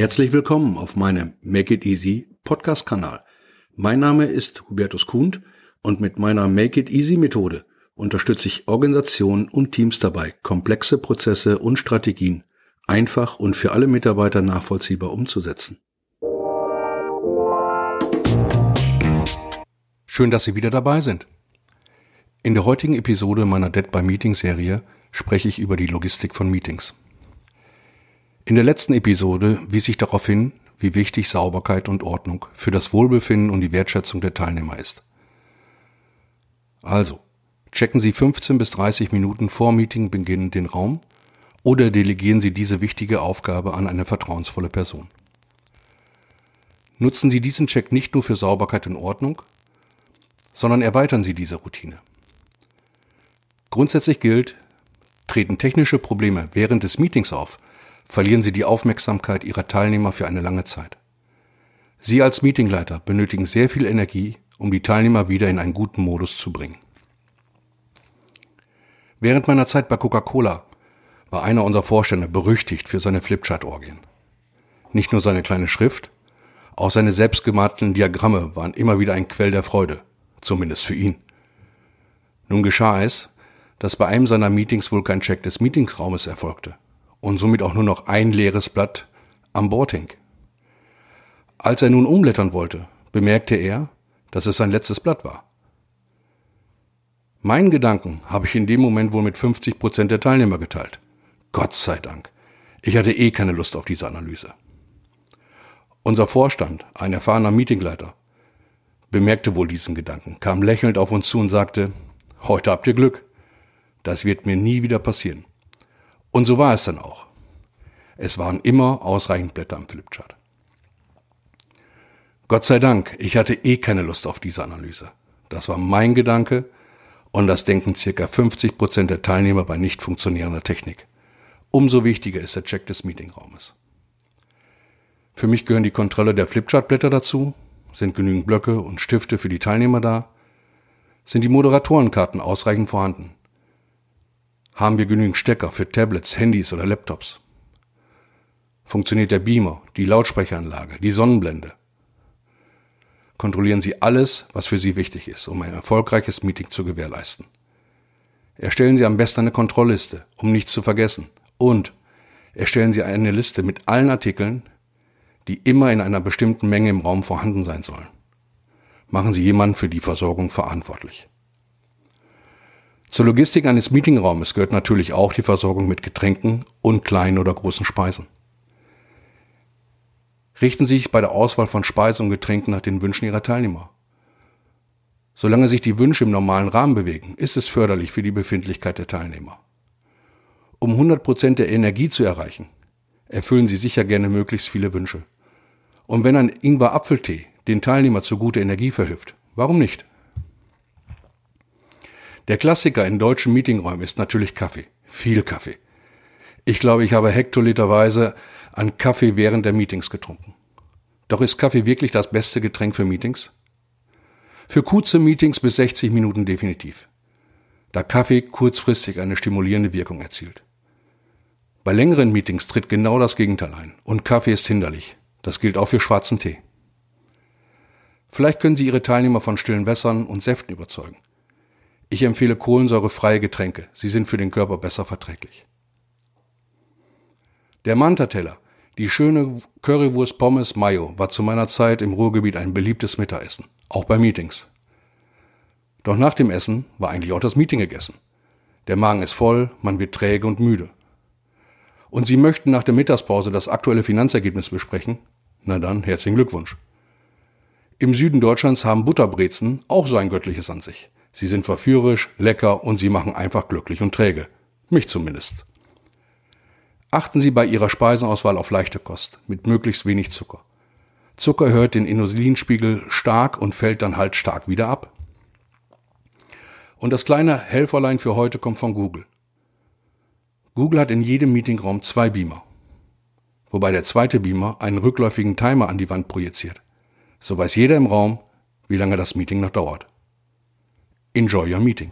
Herzlich willkommen auf meinem Make It Easy Podcast-Kanal. Mein Name ist Hubertus Kuhn und mit meiner Make It Easy Methode unterstütze ich Organisationen und Teams dabei, komplexe Prozesse und Strategien einfach und für alle Mitarbeiter nachvollziehbar umzusetzen. Schön, dass Sie wieder dabei sind. In der heutigen Episode meiner Dead by Meeting Serie spreche ich über die Logistik von Meetings. In der letzten Episode wies ich darauf hin, wie wichtig Sauberkeit und Ordnung für das Wohlbefinden und die Wertschätzung der Teilnehmer ist. Also, checken Sie 15 bis 30 Minuten vor Meetingbeginn den Raum oder delegieren Sie diese wichtige Aufgabe an eine vertrauensvolle Person. Nutzen Sie diesen Check nicht nur für Sauberkeit und Ordnung, sondern erweitern Sie diese Routine. Grundsätzlich gilt, treten technische Probleme während des Meetings auf, verlieren Sie die Aufmerksamkeit Ihrer Teilnehmer für eine lange Zeit. Sie als Meetingleiter benötigen sehr viel Energie, um die Teilnehmer wieder in einen guten Modus zu bringen. Während meiner Zeit bei Coca-Cola war einer unserer Vorstände berüchtigt für seine Flipchart-Orgien. Nicht nur seine kleine Schrift, auch seine selbstgemalten Diagramme waren immer wieder ein Quell der Freude, zumindest für ihn. Nun geschah es, dass bei einem seiner Meetings wohl kein Check des Meetingsraumes erfolgte und somit auch nur noch ein leeres Blatt am Bord hing. Als er nun umblättern wollte, bemerkte er, dass es sein letztes Blatt war. Meinen Gedanken habe ich in dem Moment wohl mit 50 Prozent der Teilnehmer geteilt. Gott sei Dank. Ich hatte eh keine Lust auf diese Analyse. Unser Vorstand, ein erfahrener Meetingleiter, bemerkte wohl diesen Gedanken, kam lächelnd auf uns zu und sagte, heute habt ihr Glück. Das wird mir nie wieder passieren. Und so war es dann auch. Es waren immer ausreichend Blätter am Flipchart. Gott sei Dank, ich hatte eh keine Lust auf diese Analyse. Das war mein Gedanke und das denken circa 50 Prozent der Teilnehmer bei nicht funktionierender Technik. Umso wichtiger ist der Check des Meetingraumes. Für mich gehören die Kontrolle der Flipchartblätter dazu, sind genügend Blöcke und Stifte für die Teilnehmer da, sind die Moderatorenkarten ausreichend vorhanden, haben wir genügend Stecker für Tablets, Handys oder Laptops? Funktioniert der Beamer, die Lautsprecheranlage, die Sonnenblende? Kontrollieren Sie alles, was für Sie wichtig ist, um ein erfolgreiches Meeting zu gewährleisten. Erstellen Sie am besten eine Kontrollliste, um nichts zu vergessen. Und erstellen Sie eine Liste mit allen Artikeln, die immer in einer bestimmten Menge im Raum vorhanden sein sollen. Machen Sie jemanden für die Versorgung verantwortlich. Zur Logistik eines Meetingraumes gehört natürlich auch die Versorgung mit Getränken und kleinen oder großen Speisen. Richten Sie sich bei der Auswahl von Speisen und Getränken nach den Wünschen Ihrer Teilnehmer. Solange sich die Wünsche im normalen Rahmen bewegen, ist es förderlich für die Befindlichkeit der Teilnehmer. Um 100% der Energie zu erreichen, erfüllen Sie sicher gerne möglichst viele Wünsche. Und wenn ein Ingwer-Apfeltee den Teilnehmer zu guter Energie verhilft, warum nicht? Der Klassiker in deutschen Meetingräumen ist natürlich Kaffee. Viel Kaffee. Ich glaube, ich habe hektoliterweise an Kaffee während der Meetings getrunken. Doch ist Kaffee wirklich das beste Getränk für Meetings? Für kurze Meetings bis 60 Minuten definitiv. Da Kaffee kurzfristig eine stimulierende Wirkung erzielt. Bei längeren Meetings tritt genau das Gegenteil ein und Kaffee ist hinderlich. Das gilt auch für schwarzen Tee. Vielleicht können Sie Ihre Teilnehmer von stillen Wässern und Säften überzeugen. Ich empfehle kohlensäurefreie Getränke. Sie sind für den Körper besser verträglich. Der Manta-Teller, die schöne Currywurst Pommes Mayo, war zu meiner Zeit im Ruhrgebiet ein beliebtes Mittagessen, auch bei Meetings. Doch nach dem Essen war eigentlich auch das Meeting gegessen. Der Magen ist voll, man wird träge und müde. Und Sie möchten nach der Mittagspause das aktuelle Finanzergebnis besprechen? Na dann, herzlichen Glückwunsch. Im Süden Deutschlands haben Butterbrezen auch so ein göttliches an sich. Sie sind verführerisch, lecker und sie machen einfach glücklich und träge. Mich zumindest. Achten Sie bei Ihrer Speisenauswahl auf leichte Kost, mit möglichst wenig Zucker. Zucker erhöht den Insulinspiegel stark und fällt dann halt stark wieder ab. Und das kleine Helferlein für heute kommt von Google. Google hat in jedem Meetingraum zwei Beamer. Wobei der zweite Beamer einen rückläufigen Timer an die Wand projiziert. So weiß jeder im Raum, wie lange das Meeting noch dauert. Enjoy your meeting.